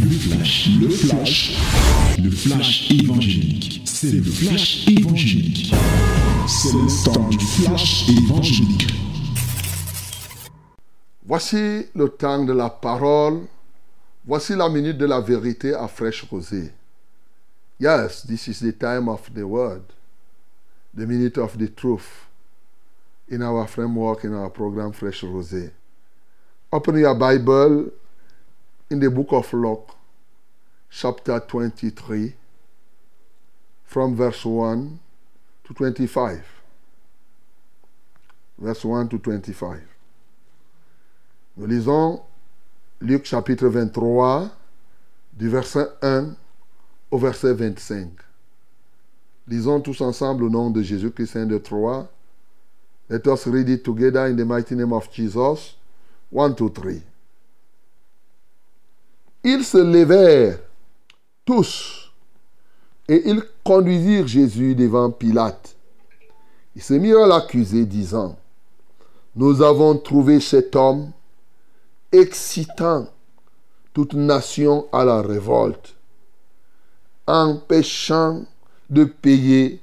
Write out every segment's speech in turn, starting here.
Le flash, le flash, le flash évangélique. C'est le flash évangélique. C'est le temps du flash évangélique. Voici le temps de la parole. Voici la minute de la vérité à fraîche rosée. Yes, this is the time of the word, the minute of the truth in our framework, in our program Fresh Rosé. Open your Bible in the book of Luke, chapter 23, from verse 1 to 25. Verse 1 to 25. Nous lisons Luc chapitre 23, du verset 1 au verset 25. Lisons tous ensemble au nom de Jésus-Christ de Troyes. Let us read it together in the mighty name of Jesus. One, two, three. Ils se levèrent tous et ils conduisirent Jésus devant Pilate. Ils se mirent à l'accuser, disant, Nous avons trouvé cet homme excitant toute nation à la révolte, empêchant de payer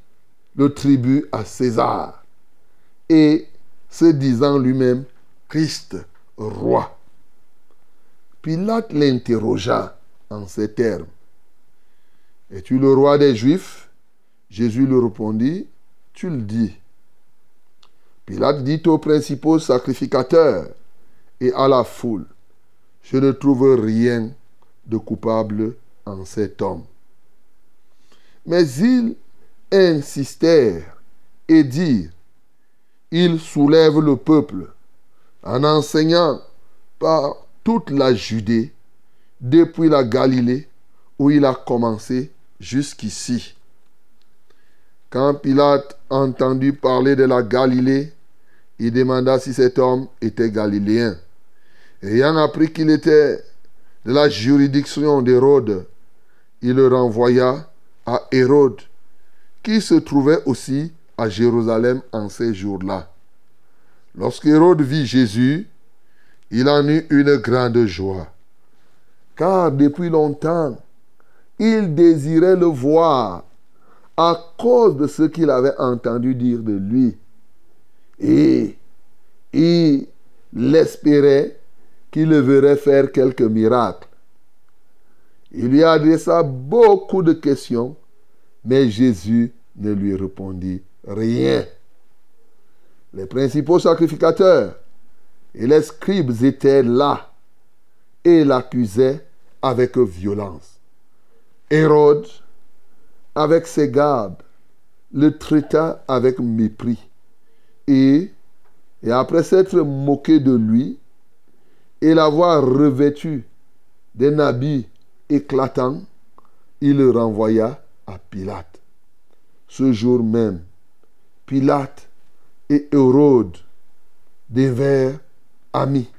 le tribut à César et se disant lui-même Christ roi. Pilate l'interrogea en ces termes. Es-tu le roi des Juifs? Jésus lui répondit, tu le dis. Pilate dit aux principaux sacrificateurs et à la foule, je ne trouve rien de coupable en cet homme. Mais ils insistèrent et dirent, il soulève le peuple en enseignant par toute la Judée, depuis la Galilée, où il a commencé jusqu'ici. Quand Pilate entendu parler de la Galilée, il demanda si cet homme était galiléen. Ayant appris qu'il était de la juridiction d'Hérode, il le renvoya à Hérode, qui se trouvait aussi à Jérusalem en ces jours-là. Lorsqu'Hérode vit Jésus, il en eut une grande joie, car depuis longtemps, il désirait le voir à cause de ce qu'il avait entendu dire de lui. Et il espérait qu'il le verrait faire quelques miracles. Il lui adressa beaucoup de questions, mais Jésus ne lui répondit rien. Les principaux sacrificateurs et les scribes étaient là et l'accusaient avec violence. Hérode, avec ses gardes, le traita avec mépris. Et, après s'être moqué de lui et l'avoir revêtu d'un habit éclatant, il le renvoya à Pilate. Ce jour même, Pilate et Hérode devinrent amis,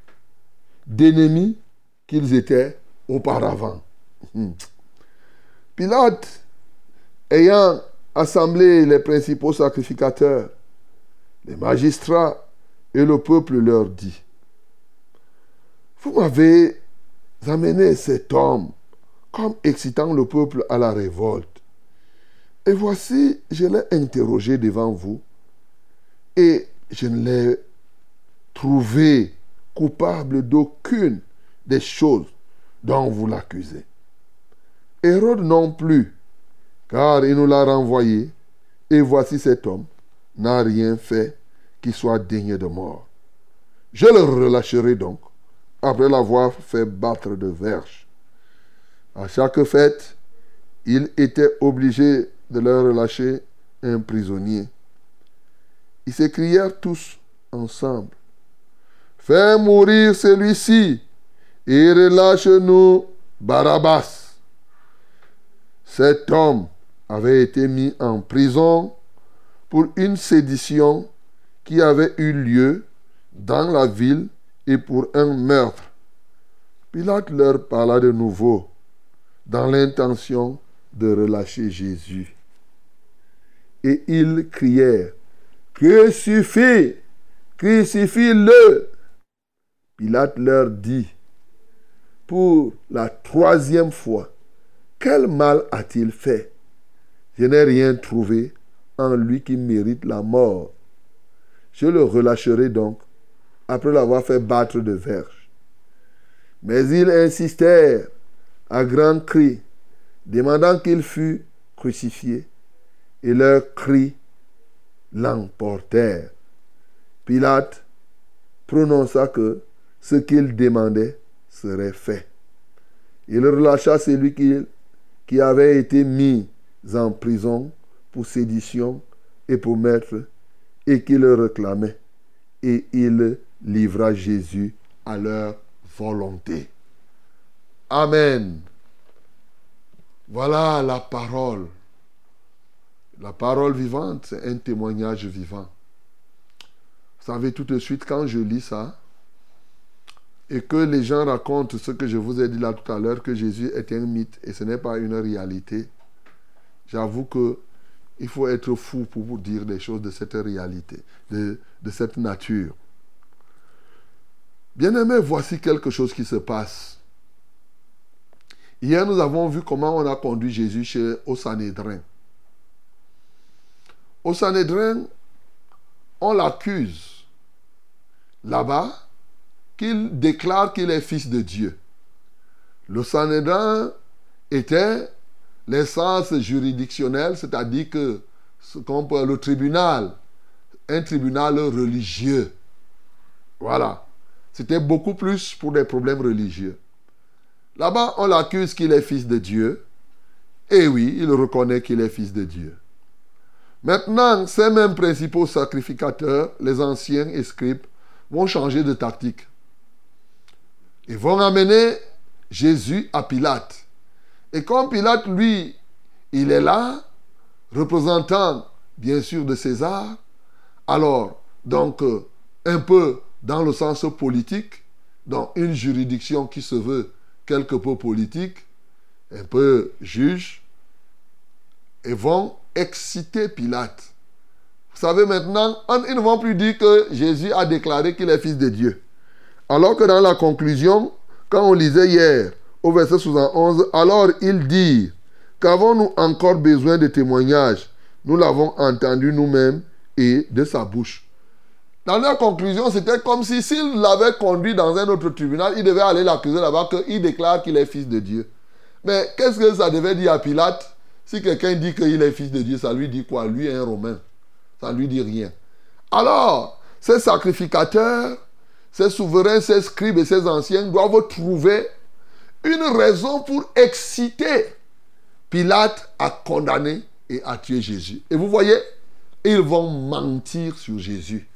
d'ennemis qu'ils étaient auparavant. Hmm. Pilate, ayant assemblé les principaux sacrificateurs, les magistrats et le peuple leur dit, Vous m'avez amené cet homme comme excitant le peuple à la révolte. Et voici, je l'ai interrogé devant vous et je ne l'ai trouvé coupable d'aucune des choses dont vous l'accusez. Hérode non plus, car il nous l'a renvoyé, et voici cet homme n'a rien fait qui soit digne de mort. Je le relâcherai donc, après l'avoir fait battre de verge. À chaque fête, il était obligé de leur relâcher un prisonnier. Ils s'écrièrent tous ensemble. Fais mourir celui-ci et relâche-nous Barabbas. Cet homme avait été mis en prison pour une sédition qui avait eu lieu dans la ville et pour un meurtre. Pilate leur parla de nouveau dans l'intention de relâcher Jésus. Et ils crièrent, Crucifie, crucifie-le. Pilate leur dit, pour la troisième fois, quel mal a-t-il fait? Je n'ai rien trouvé en lui qui mérite la mort. Je le relâcherai donc après l'avoir fait battre de verge. Mais ils insistèrent à grands cris, demandant qu'il fût crucifié, et leurs cris l'emportèrent. Pilate prononça que ce qu'il demandait serait fait. Il relâcha celui qui, avait été mis en prison pour sédition et pour maître et qui le réclamait. Et il livra Jésus à leur volonté. Amen. Voilà la parole. La parole vivante, c'est un témoignage vivant. Vous savez, tout de suite, quand je lis ça, et que les gens racontent ce que je vous ai dit là tout à l'heure, que Jésus est un mythe et ce n'est pas une réalité, j'avoue que il faut être fou pour vous dire des choses de cette réalité, de, cette nature. Bien-aimés, voici quelque chose qui se passe. Hier, nous avons vu comment on a conduit Jésus chez, au Sanhédrin. Au Sanhédrin, on l'accuse là-bas qu'il déclare qu'il est fils de Dieu. Le Sanhédrin était l'essence juridictionnelle, c'est-à-dire que le tribunal, un tribunal religieux. Voilà. C'était beaucoup plus pour des problèmes religieux. Là-bas, on l'accuse qu'il est fils de Dieu. Et oui, il reconnaît qu'il est fils de Dieu. Maintenant, ces mêmes principaux sacrificateurs, les anciens et vont changer de tactique. Ils vont amener Jésus à Pilate. Et comme Pilate, lui, il est là, représentant bien sûr de César, alors, donc, euh, un peu dans le sens politique, dans une juridiction qui se veut quelque peu politique, un peu juge, et vont exciter Pilate. Vous savez maintenant, ils ne vont plus dire que Jésus a déclaré qu'il est fils de Dieu. Alors que dans la conclusion, quand on lisait hier au verset 71, alors il dit, qu'avons-nous encore besoin de témoignages? Nous l'avons entendu nous-mêmes et de sa bouche. Dans la conclusion, c'était comme si s'il l'avait conduit dans un autre tribunal, il devait aller l'accuser là-bas qu'il déclare qu'il est fils de Dieu. Mais qu'est-ce que ça devait dire à Pilate? Si quelqu'un dit qu'il est fils de Dieu, ça lui dit quoi? Lui est un Romain. Ça ne lui dit rien. Alors, ces sacrificateurs ces souverains, ces scribes et ces anciens doivent trouver une raison pour exciter Pilate à condamner et à tuer Jésus. Et vous voyez, ils vont mentir sur Jésus.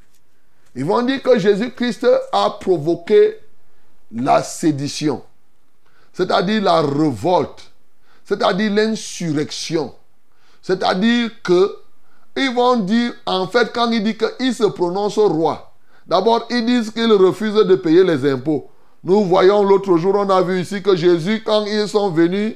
Ils vont dire que Jésus-Christ a provoqué la sédition, c'est-à-dire la révolte, c'est-à-dire l'insurrection. C'est-à-dire que ils vont dire, en fait, quand il dit qu'il se prononce roi, D'abord, ils disent qu'ils refusent de payer les impôts. Nous voyons l'autre jour, on a vu ici que Jésus, quand ils sont venus,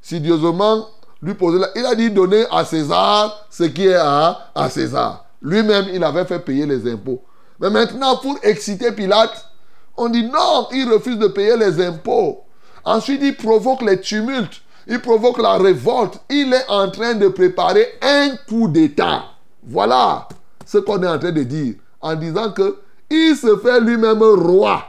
sidieusement, lui poser la... Il a dit donner à César ce qui est à, à César. Lui-même, il avait fait payer les impôts. Mais maintenant, pour exciter Pilate, on dit non, il refuse de payer les impôts. Ensuite, il provoque les tumultes. Il provoque la révolte. Il est en train de préparer un coup d'État. Voilà ce qu'on est en train de dire. En disant que il se fait lui-même roi.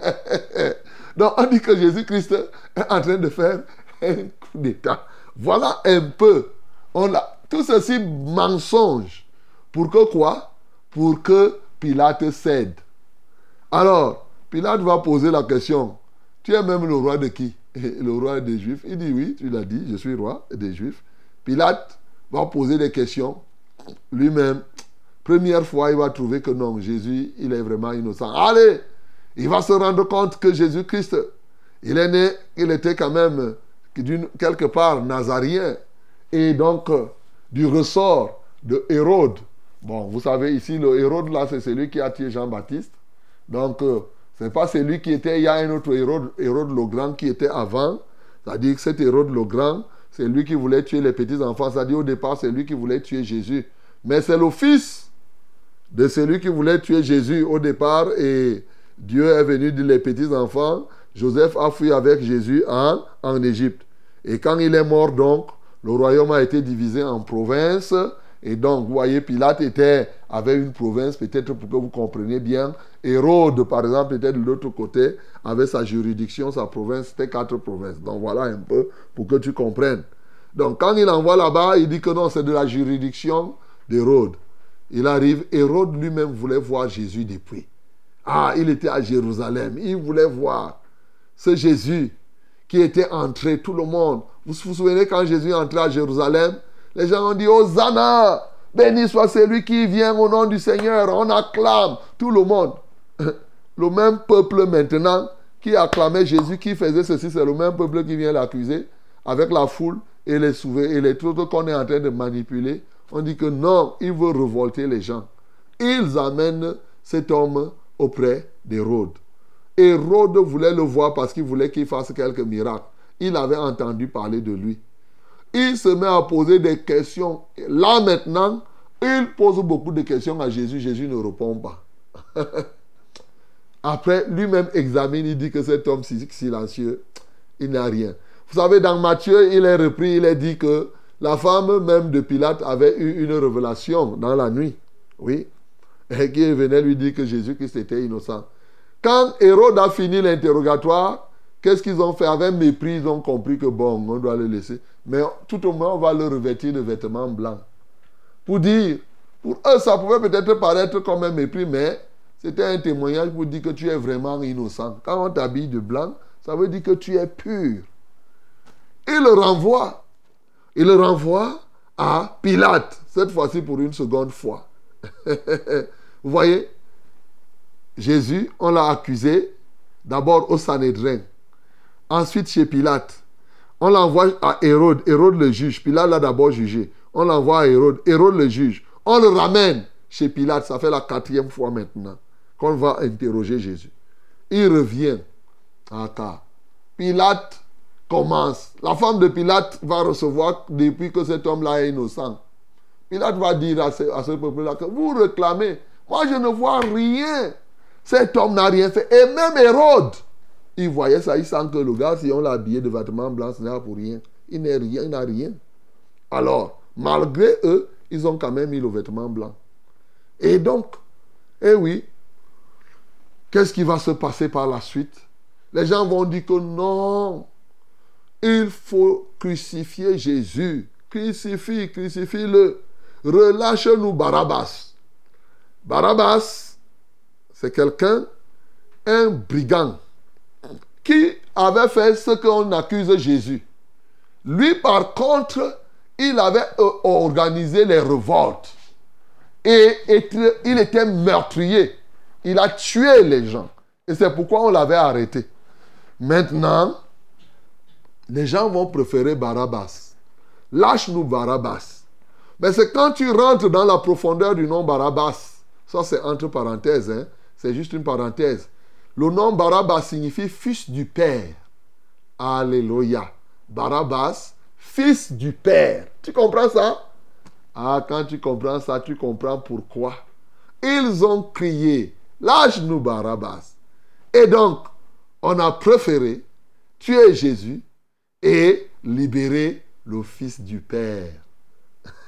Donc on dit que Jésus-Christ est en train de faire un coup d'État. Voilà un peu. On a, tout ceci mensonge. Pour que quoi? Pour que Pilate cède. Alors, Pilate va poser la question. Tu es même le roi de qui? Le roi des Juifs. Il dit oui, tu l'as dit, je suis roi des Juifs. Pilate va poser des questions. Lui-même, Première fois, il va trouver que non, Jésus, il est vraiment innocent. Allez, il va se rendre compte que Jésus-Christ, il est né, il était quand même quelque part nazarien. Et donc, du ressort de Hérode. Bon, vous savez, ici, le Hérode, là, c'est celui qui a tué Jean-Baptiste. Donc, euh, ce n'est pas celui qui était, il y a un autre Hérode, Hérode le Grand qui était avant. C'est-à-dire que cet Hérode le Grand, c'est lui qui voulait tuer les petits-enfants. C'est-à-dire au départ, c'est lui qui voulait tuer Jésus. Mais c'est le Fils de celui qui voulait tuer Jésus au départ et Dieu est venu dire les petits enfants, Joseph a fui avec Jésus en, en Égypte. Et quand il est mort, donc, le royaume a été divisé en provinces. Et donc, vous voyez, Pilate était, avait une province, peut-être pour que vous compreniez bien. Hérode, par exemple, était de l'autre côté, avait sa juridiction, sa province, c'était quatre provinces. Donc voilà un peu pour que tu comprennes. Donc quand il envoie là-bas, il dit que non, c'est de la juridiction d'Hérode. Il arrive, Hérode lui-même voulait voir Jésus depuis. Ah, il était à Jérusalem, il voulait voir ce Jésus qui était entré, tout le monde. Vous vous souvenez quand Jésus est entré à Jérusalem Les gens ont dit, Hosanna, béni soit celui qui vient au nom du Seigneur. On acclame tout le monde. Le même peuple maintenant qui acclamait Jésus, qui faisait ceci, c'est le même peuple qui vient l'accuser avec la foule et les souvenirs et les trucs qu'on est en train de manipuler. On dit que non, il veut révolter les gens. Ils amènent cet homme auprès d'Hérode. Hérode voulait le voir parce qu'il voulait qu'il fasse quelques miracles. Il avait entendu parler de lui. Il se met à poser des questions. Là maintenant, il pose beaucoup de questions à Jésus. Jésus ne répond pas. Après, lui-même examine, il dit que cet homme silencieux, il n'a rien. Vous savez, dans Matthieu, il est repris, il est dit que la femme même de Pilate avait eu une révélation dans la nuit. Oui. Et qui venait lui dire que Jésus-Christ était innocent. Quand Hérode a fini l'interrogatoire, qu'est-ce qu'ils ont fait? Avec mépris, ils ont compris que bon, on doit le laisser. Mais tout au moins, on va le revêtir de vêtements blancs. Pour dire, pour eux, ça pouvait peut-être paraître comme un mépris, mais c'était un témoignage pour dire que tu es vraiment innocent. Quand on t'habille de blanc, ça veut dire que tu es pur. Il le renvoie. Il le renvoie à Pilate, cette fois-ci pour une seconde fois. Vous voyez, Jésus, on l'a accusé d'abord au Sanhédrin, ensuite chez Pilate. On l'envoie à Hérode, Hérode le juge. Pilate l'a d'abord jugé. On l'envoie à Hérode, Hérode le juge. On le ramène chez Pilate, ça fait la quatrième fois maintenant qu'on va interroger Jésus. Il revient à Pilate commence. La femme de Pilate va recevoir depuis que cet homme-là est innocent. Pilate va dire à ce, peuple-là que vous réclamez. Moi, je ne vois rien. Cet homme n'a rien fait. Et même Hérode, il voyait ça, il sent que le gars, si on l'a habillé de vêtements blancs, ce n'est pour rien. Il n'a rien, il n'a rien. Alors, malgré eux, ils ont quand même mis le vêtement blanc. Et donc, eh oui, qu'est-ce qui va se passer par la suite? Les gens vont dire que non, il faut crucifier Jésus. Crucifie, crucifie-le. Relâche-nous Barabbas. Barabbas, c'est quelqu'un, un brigand, qui avait fait ce qu'on accuse Jésus. Lui, par contre, il avait euh, organisé les révoltes. Et il était meurtrier. Il a tué les gens. Et c'est pourquoi on l'avait arrêté. Maintenant, les gens vont préférer Barabbas. Lâche-nous Barabbas. Mais c'est quand tu rentres dans la profondeur du nom Barabbas. Ça, c'est entre parenthèses. Hein? C'est juste une parenthèse. Le nom Barabbas signifie fils du Père. Alléluia. Barabbas, fils du Père. Tu comprends ça? Ah, quand tu comprends ça, tu comprends pourquoi. Ils ont crié, lâche-nous Barabbas. Et donc, on a préféré tuer Jésus et libérer le Fils du Père.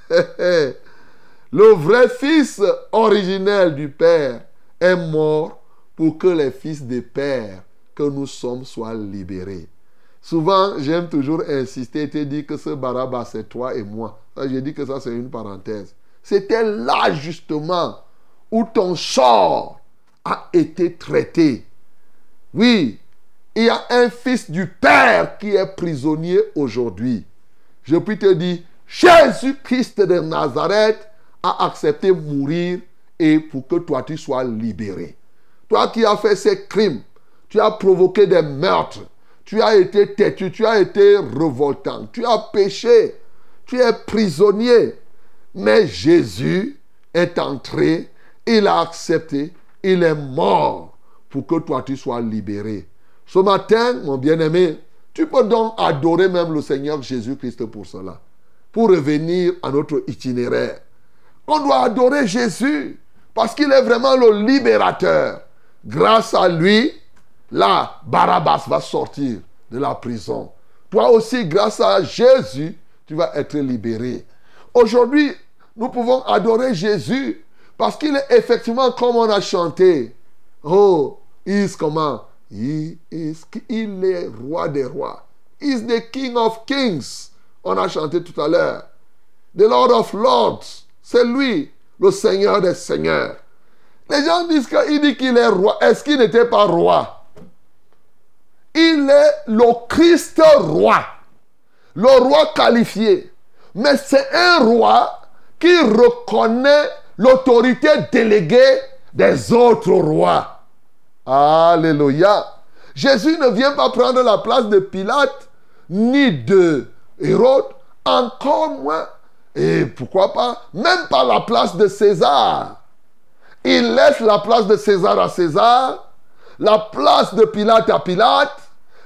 le vrai Fils originel du Père est mort pour que les fils des pères que nous sommes soient libérés. Souvent, j'aime toujours insister et te dire que ce Barabbas, c'est toi et moi. J'ai dit que ça, c'est une parenthèse. C'était là, justement, où ton sort a été traité. Oui, il y a un fils du Père qui est prisonnier aujourd'hui. Je puis te dire, Jésus-Christ de Nazareth a accepté mourir et pour que toi tu sois libéré. Toi qui as fait ces crimes, tu as provoqué des meurtres, tu as été têtu, tu as été revoltant, tu as péché, tu es prisonnier. Mais Jésus est entré, il a accepté, il est mort pour que toi tu sois libéré. Ce matin, mon bien-aimé, tu peux donc adorer même le Seigneur Jésus-Christ pour cela. Pour revenir à notre itinéraire. On doit adorer Jésus parce qu'il est vraiment le libérateur. Grâce à lui, là, Barabbas va sortir de la prison. Toi aussi, grâce à Jésus, tu vas être libéré. Aujourd'hui, nous pouvons adorer Jésus parce qu'il est effectivement comme on a chanté. Oh, il est comment il est roi des rois. He is the king of kings. On a chanté tout à l'heure. The Lord of Lords. C'est lui, le Seigneur des Seigneurs. Les gens disent qu'il dit qu'il est roi. Est-ce qu'il n'était pas roi? Il est le Christ roi. Le roi qualifié. Mais c'est un roi qui reconnaît l'autorité déléguée des autres rois. Alléluia. Jésus ne vient pas prendre la place de Pilate, ni de Hérode, encore moins, et pourquoi pas, même pas la place de César. Il laisse la place de César à César, la place de Pilate à Pilate,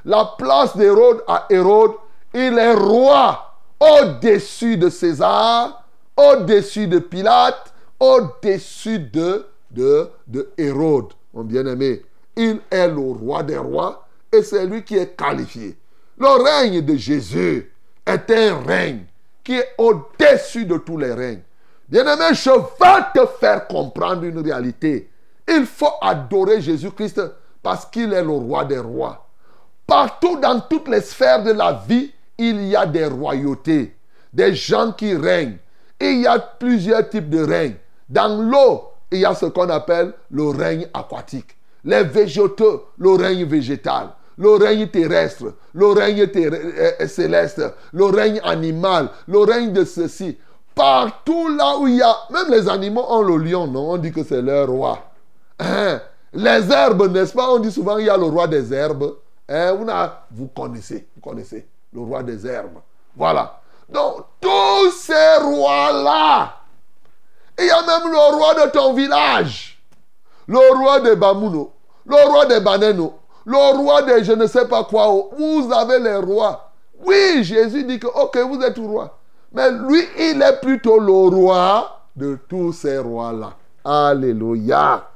la place d'Hérode à Hérode. Il est roi au-dessus de César, au-dessus de Pilate, au-dessus de, de, de Hérode, mon bien-aimé. Il est le roi des rois et c'est lui qui est qualifié. Le règne de Jésus est un règne qui est au-dessus de tous les règnes. Bien-aimé, je vais te faire comprendre une réalité. Il faut adorer Jésus-Christ parce qu'il est le roi des rois. Partout dans toutes les sphères de la vie, il y a des royautés, des gens qui règnent. Il y a plusieurs types de règnes. Dans l'eau, il y a ce qu'on appelle le règne aquatique. Les végétaux, le règne végétal. Le règne terrestre, le règne euh, céleste, le règne animal, le règne de ceci. Partout là où il y a, même les animaux ont le lion, non? On dit que c'est leur roi. Hein? Les herbes, n'est-ce pas? On dit souvent il y a le roi des herbes. Hein? Vous connaissez, vous connaissez le roi des herbes. Voilà. Donc, tous ces rois-là, il y a même le roi de ton village, le roi des Bamouno, le roi des Baneno, le roi des je ne sais pas quoi. Vous avez les rois. Oui, Jésus dit que, ok, vous êtes roi. Mais lui, il est plutôt le roi de tous ces rois-là. Alléluia.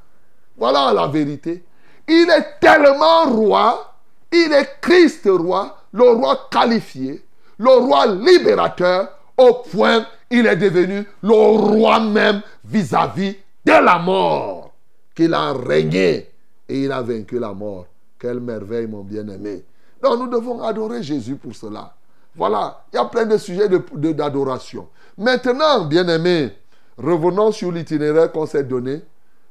Voilà la vérité. Il est tellement roi, il est Christ roi, le roi qualifié, le roi libérateur, au point il est devenu le roi même vis-à-vis de la mort. Qu'il a régné et il a vaincu la mort. Quelle merveille, mon bien-aimé. Donc nous devons adorer Jésus pour cela. Voilà, il y a plein de sujets d'adoration. Maintenant, bien-aimé, revenons sur l'itinéraire qu'on s'est donné.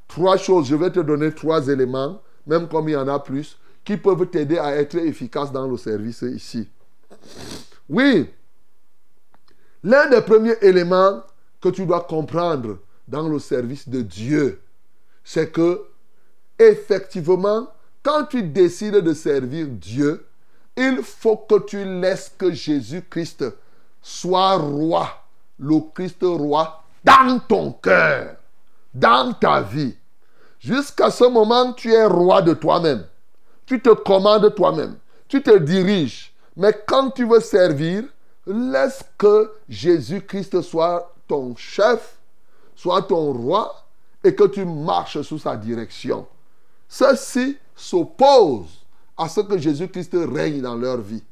Trois choses, je vais te donner trois éléments, même comme il y en a plus, qui peuvent t'aider à être efficace dans le service ici. Oui, l'un des premiers éléments que tu dois comprendre dans le service de Dieu, c'est que, effectivement, quand tu décides de servir Dieu, il faut que tu laisses que Jésus-Christ soit roi, le Christ roi, dans ton cœur, dans ta vie. Jusqu'à ce moment, tu es roi de toi-même. Tu te commandes toi-même. Tu te diriges. Mais quand tu veux servir, laisse que Jésus-Christ soit ton chef, soit ton roi, et que tu marches sous sa direction. Ceci s'oppose à ce que Jésus-Christ règne dans leur vie.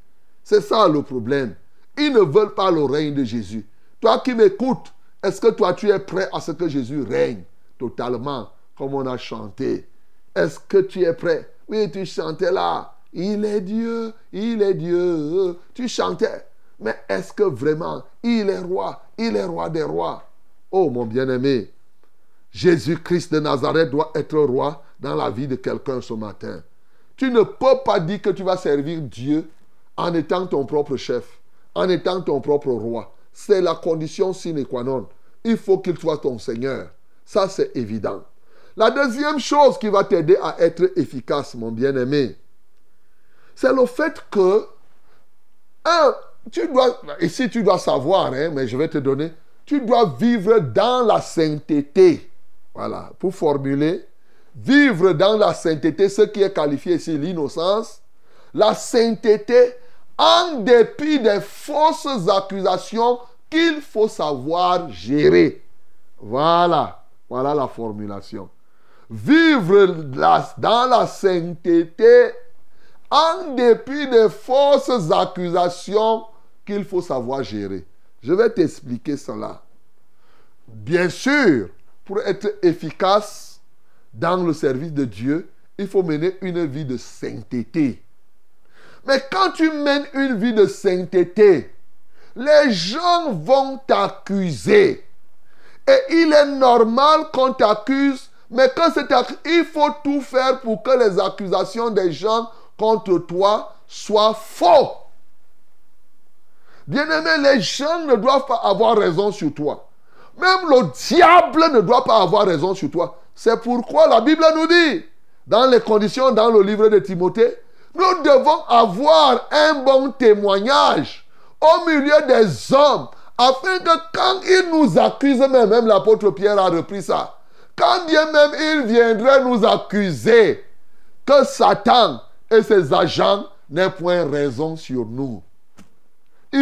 C'est ça le problème. Ils ne veulent pas le règne de Jésus. Toi qui m'écoutes, est-ce que toi tu es prêt à ce que Jésus règne totalement, comme on a chanté? Est-ce que tu es prêt? Oui, tu chantais là. Il est Dieu, il est Dieu. Tu chantais. Mais est-ce que vraiment il est roi Il est roi des rois? Oh mon bien-aimé, Jésus-Christ de Nazareth doit être roi dans la vie de quelqu'un ce matin. Tu ne peux pas dire que tu vas servir Dieu en étant ton propre chef, en étant ton propre roi. C'est la condition sine qua non. Il faut qu'il soit ton Seigneur. Ça, c'est évident. La deuxième chose qui va t'aider à être efficace, mon bien-aimé, c'est le fait que, un, tu dois, ici tu dois savoir, hein, mais je vais te donner, tu dois vivre dans la sainteté. Voilà, pour formuler, vivre dans la sainteté, ce qui est qualifié ici l'innocence, la sainteté en dépit des fausses accusations qu'il faut savoir gérer. Voilà, voilà la formulation. Vivre dans la sainteté en dépit des fausses accusations qu'il faut savoir gérer. Je vais t'expliquer cela. Bien sûr, pour être efficace dans le service de Dieu, il faut mener une vie de sainteté. Mais quand tu mènes une vie de sainteté, les gens vont t'accuser. Et il est normal qu'on t'accuse, mais quand c'est il faut tout faire pour que les accusations des gens contre toi soient faux. Bien-aimé, les gens ne doivent pas avoir raison sur toi. Même le diable ne doit pas avoir raison sur toi. C'est pourquoi la Bible nous dit, dans les conditions dans le livre de Timothée, nous devons avoir un bon témoignage au milieu des hommes, afin que quand ils nous accusent, même, l'apôtre Pierre a repris ça, quand bien même il viendrait nous accuser que Satan et ses agents n'aient point raison sur nous.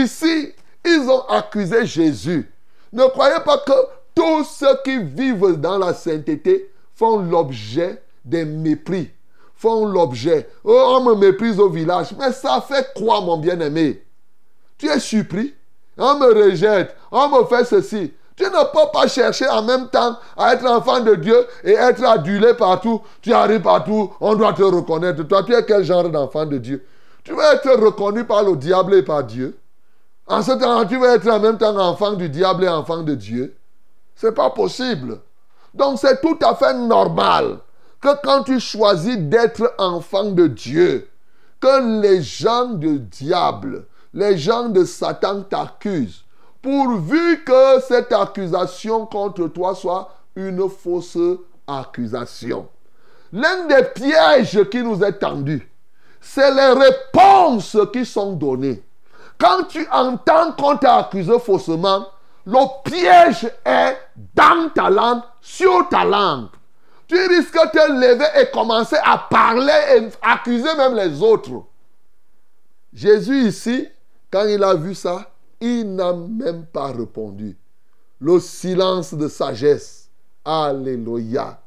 Ici, ils ont accusé Jésus. Ne croyez pas que tous ceux qui vivent dans la sainteté font l'objet des mépris, font l'objet. Oh, on me méprise au village. Mais ça fait quoi, mon bien-aimé Tu es surpris On me rejette, on me fait ceci. Tu ne peux pas chercher en même temps à être enfant de Dieu et être adulé partout. Tu arrives partout, on doit te reconnaître. Toi, tu es quel genre d'enfant de Dieu? Tu veux être reconnu par le diable et par Dieu? En ce temps, tu veux être en même temps enfant du diable et enfant de Dieu Ce n'est pas possible. Donc, c'est tout à fait normal que quand tu choisis d'être enfant de Dieu, que les gens du diable, les gens de Satan t'accusent pourvu que cette accusation contre toi soit une fausse accusation. L'un des pièges qui nous est tendu, c'est les réponses qui sont données. Quand tu entends qu'on t'a accusé faussement, le piège est dans ta langue, sur ta langue. Tu risques de te lever et commencer à parler et accuser même les autres. Jésus ici, quand il a vu ça, il n'a même pas répondu. Le silence de sagesse. Alléluia.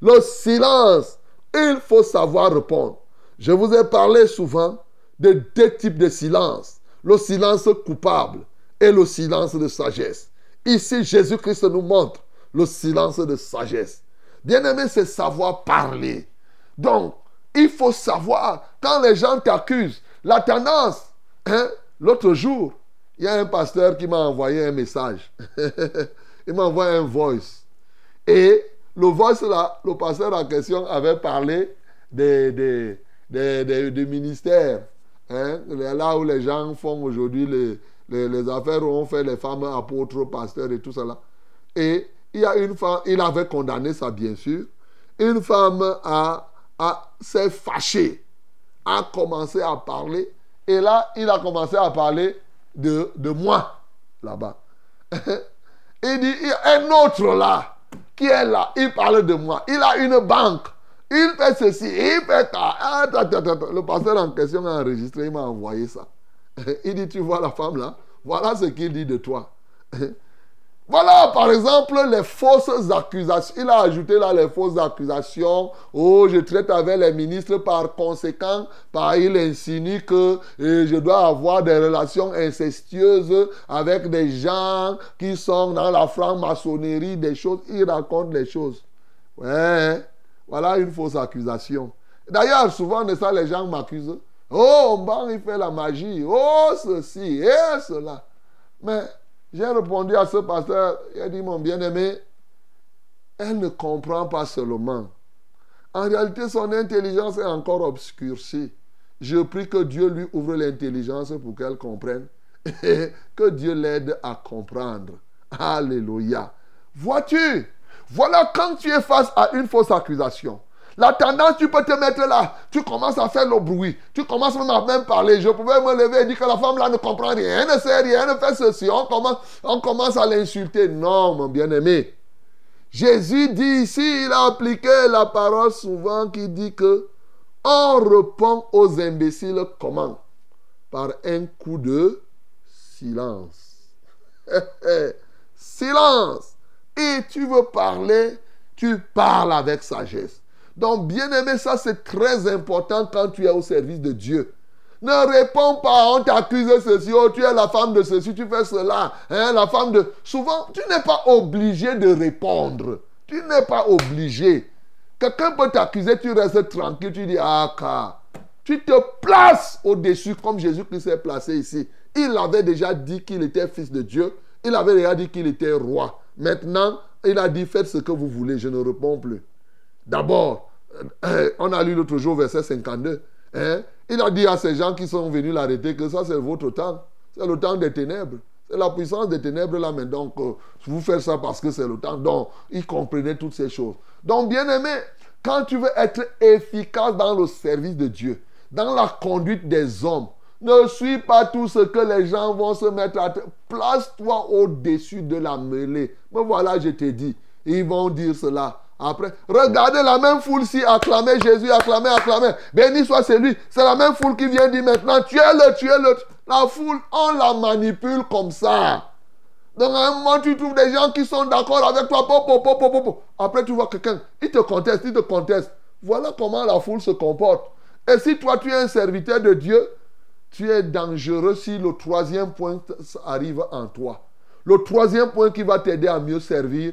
Le silence. Il faut savoir répondre. Je vous ai parlé souvent de deux types de silence. Le silence coupable et le silence de sagesse. Ici, Jésus-Christ nous montre le silence de sagesse. Bien-aimé, c'est savoir parler. Donc, il faut savoir, quand les gens t'accusent, la tendance, hein, l'autre jour, il y a un pasteur qui m'a envoyé un message. il m'a envoyé un voice. Et le voice là, le pasteur en question avait parlé des, des, ministères. Hein, là où les gens font aujourd'hui les, les, affaires où on fait les femmes apôtres, pasteurs et tout cela. Et il y a une femme, il avait condamné ça bien sûr. Une femme a, a, s'est fâchée, a commencé à parler. Et là, il a commencé à parler de, de moi là-bas. il dit, il y a un autre là qui est là. Il parle de moi. Il a une banque. Il fait ceci, il fait ça. Ah, le pasteur en question a enregistré, il m'a envoyé ça. Il dit, tu vois la femme là, voilà ce qu'il dit de toi. Voilà, par exemple, les fausses accusations. Il a ajouté là les fausses accusations. Oh, je traite avec les ministres par conséquent. Par, il insinue que eh, je dois avoir des relations incestueuses avec des gens qui sont dans la franc-maçonnerie, des choses. Il raconte les choses. Ouais, voilà une fausse accusation. D'ailleurs, souvent de ça, les gens m'accusent. Oh, bon, il fait la magie. Oh, ceci et cela. Mais j'ai répondu à ce pasteur, il a dit, mon bien-aimé, elle ne comprend pas seulement. En réalité, son intelligence est encore obscurcie. Je prie que Dieu lui ouvre l'intelligence pour qu'elle comprenne et que Dieu l'aide à comprendre. Alléluia. Vois-tu, voilà quand tu es face à une fausse accusation. La tendance, tu peux te mettre là. Tu commences à faire le bruit. Tu commences même à même parler. Je pouvais me lever et dire que la femme là ne comprend rien. Ne sait rien, ne fait ceci. On commence, on commence à l'insulter. Non, mon bien-aimé. Jésus dit ici, il a appliqué la parole souvent qui dit que on répond aux imbéciles comment? Par un coup de silence. silence. Et tu veux parler, tu parles avec sagesse. Donc, bien aimé, ça c'est très important quand tu es au service de Dieu. Ne réponds pas, on t'accuse de ceci, oh, tu es la femme de ceci, tu fais cela, hein, la femme de... Souvent, tu n'es pas obligé de répondre. Tu n'es pas obligé. Quelqu'un peut t'accuser, tu restes tranquille, tu dis, ah, car. Tu te places au-dessus comme Jésus-Christ s'est placé ici. Il avait déjà dit qu'il était fils de Dieu. Il avait déjà dit qu'il était roi. Maintenant, il a dit, faites ce que vous voulez, je ne réponds plus. D'abord, euh, on a lu l'autre jour, verset 52. Hein? Il a dit à ces gens qui sont venus l'arrêter que ça, c'est votre temps. C'est le temps des ténèbres. C'est la puissance des ténèbres là, mais donc, euh, vous faites ça parce que c'est le temps. Donc, il comprenait toutes ces choses. Donc, bien aimé, quand tu veux être efficace dans le service de Dieu, dans la conduite des hommes, ne suis pas tout ce que les gens vont se mettre à... Place-toi au-dessus de la mêlée. Mais voilà, je t'ai dit. Ils vont dire cela. Après, regardez la même foule si acclamait Jésus, acclamait, acclamait. Béni soit celui. C'est la même foule qui vient dire maintenant, tuez-le, tuez-le. La foule, on la manipule comme ça. Donc à un moment, tu trouves des gens qui sont d'accord avec toi. Après, tu vois quelqu'un, il te conteste, il te conteste. Voilà comment la foule se comporte. Et si toi, tu es un serviteur de Dieu, tu es dangereux si le troisième point arrive en toi. Le troisième point qui va t'aider à mieux servir,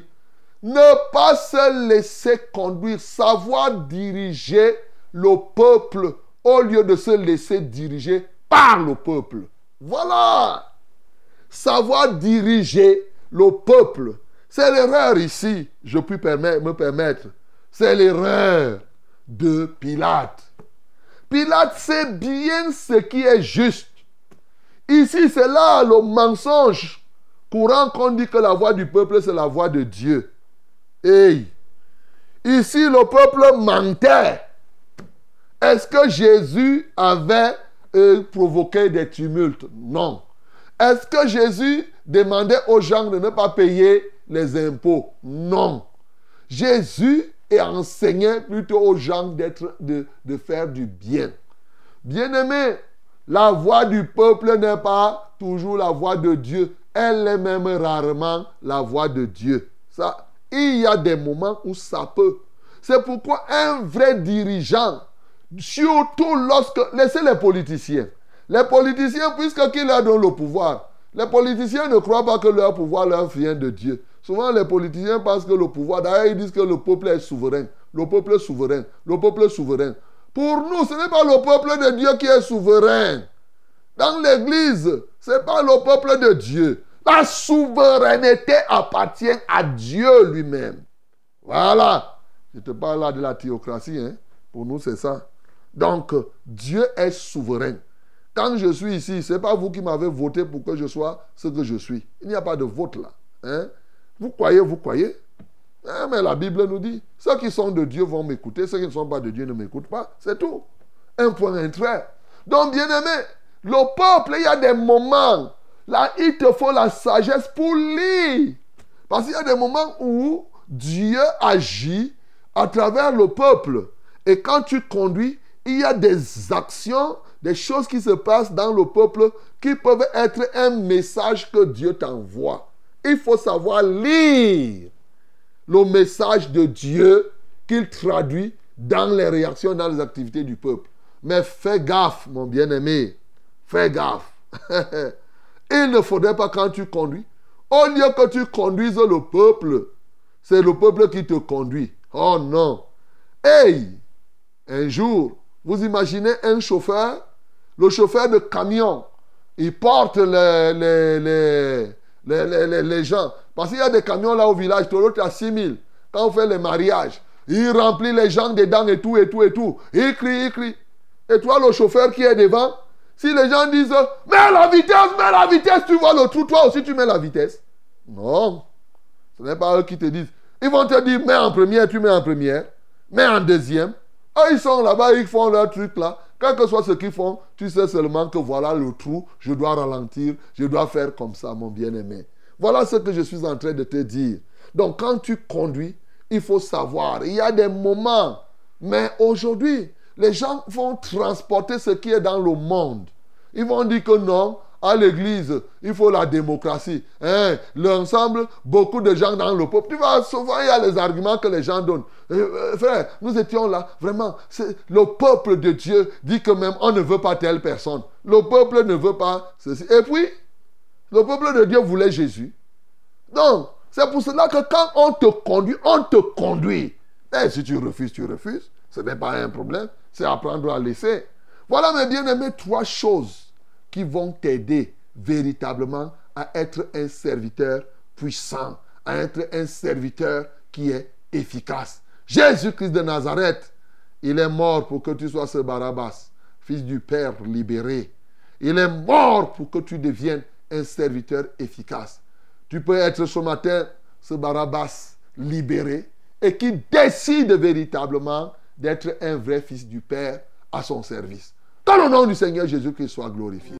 ne pas se laisser conduire, savoir diriger le peuple au lieu de se laisser diriger par le peuple. Voilà. Savoir diriger le peuple. C'est l'erreur ici, je puis me permettre. C'est l'erreur de Pilate. Pilate sait bien ce qui est juste. Ici, c'est là le mensonge courant qu'on dit que la voix du peuple, c'est la voix de Dieu. Hey, ici le peuple mentait. Est-ce que Jésus avait euh, provoqué des tumultes? Non. Est-ce que Jésus demandait aux gens de ne pas payer les impôts? Non. Jésus enseignait plutôt aux gens de, de faire du bien. Bien-aimé, la voix du peuple n'est pas toujours la voix de Dieu. Elle est même rarement la voix de Dieu. Ça, il y a des moments où ça peut. C'est pourquoi un vrai dirigeant, surtout lorsque... Laissez les politiciens. Les politiciens, puisqu'ils leur donnent le pouvoir, les politiciens ne croient pas que leur pouvoir leur vient de Dieu. Souvent, les politiciens pensent que le pouvoir, d'ailleurs, ils disent que le peuple est souverain. Le peuple est souverain. Le peuple est souverain. Pour nous, ce n'est pas le peuple de Dieu qui est souverain. Dans l'église, ce n'est pas le peuple de Dieu. La souveraineté appartient à Dieu lui-même. Voilà. Je te parle là de la théocratie. Hein. Pour nous, c'est ça. Donc, Dieu est souverain. Quand je suis ici, ce n'est pas vous qui m'avez voté pour que je sois ce que je suis. Il n'y a pas de vote là. Hein. Vous croyez, vous croyez. Hein, mais la Bible nous dit, ceux qui sont de Dieu vont m'écouter, ceux qui ne sont pas de Dieu ne m'écoutent pas. C'est tout. Un point, un trait. Donc, bien aimé, le peuple, il y a des moments Là, il te faut la sagesse pour lire. Parce qu'il y a des moments où Dieu agit à travers le peuple. Et quand tu conduis, il y a des actions, des choses qui se passent dans le peuple qui peuvent être un message que Dieu t'envoie. Il faut savoir lire le message de Dieu qu'il traduit dans les réactions, dans les activités du peuple. Mais fais gaffe, mon bien-aimé. Fais gaffe. Il ne faudrait pas quand tu conduis, au lieu que tu conduises le peuple, c'est le peuple qui te conduit. Oh non. Hey, un jour, vous imaginez un chauffeur, le chauffeur de camion, il porte les, les, les, les, gens. Parce qu'il y a des camions là au village, l'autre à 6 000. Quand on fait les mariages, il remplit les gens dedans et tout, et tout, et tout. Il crie, il crie. Et toi, le chauffeur qui est devant, si les gens disent, mets la vitesse, mets la vitesse, tu vois le trou, toi aussi tu mets la vitesse. Non. Ce n'est pas eux qui te disent. Ils vont te dire, mets en première, tu mets en première. Mets en deuxième. Ah, ils sont là-bas, ils font leur truc là. Quel que soit ce qu'ils font, tu sais seulement que voilà le trou, je dois ralentir, je dois faire comme ça, mon bien-aimé. Voilà ce que je suis en train de te dire. Donc quand tu conduis, il faut savoir, il y a des moments, mais aujourd'hui, les gens vont transporter ce qui est dans le monde. Ils vont dire que non, à l'église, il faut la démocratie. Hein? L'ensemble, beaucoup de gens dans le peuple. Tu vois, souvent, il y a les arguments que les gens donnent. Euh, euh, frère, nous étions là, vraiment, le peuple de Dieu dit que même on ne veut pas telle personne. Le peuple ne veut pas ceci. Et puis, le peuple de Dieu voulait Jésus. Donc, c'est pour cela que quand on te conduit, on te conduit. Et si tu refuses, tu refuses. Ce n'est pas un problème. C'est apprendre à laisser. Voilà, mes bien-aimés, trois choses qui vont t'aider véritablement à être un serviteur puissant, à être un serviteur qui est efficace. Jésus-Christ de Nazareth, il est mort pour que tu sois ce Barabbas, fils du Père libéré. Il est mort pour que tu deviennes un serviteur efficace. Tu peux être ce matin ce Barabbas libéré et qui décide véritablement d'être un vrai fils du Père à son service. Dans le nom du Seigneur Jésus, qu'il soit glorifié.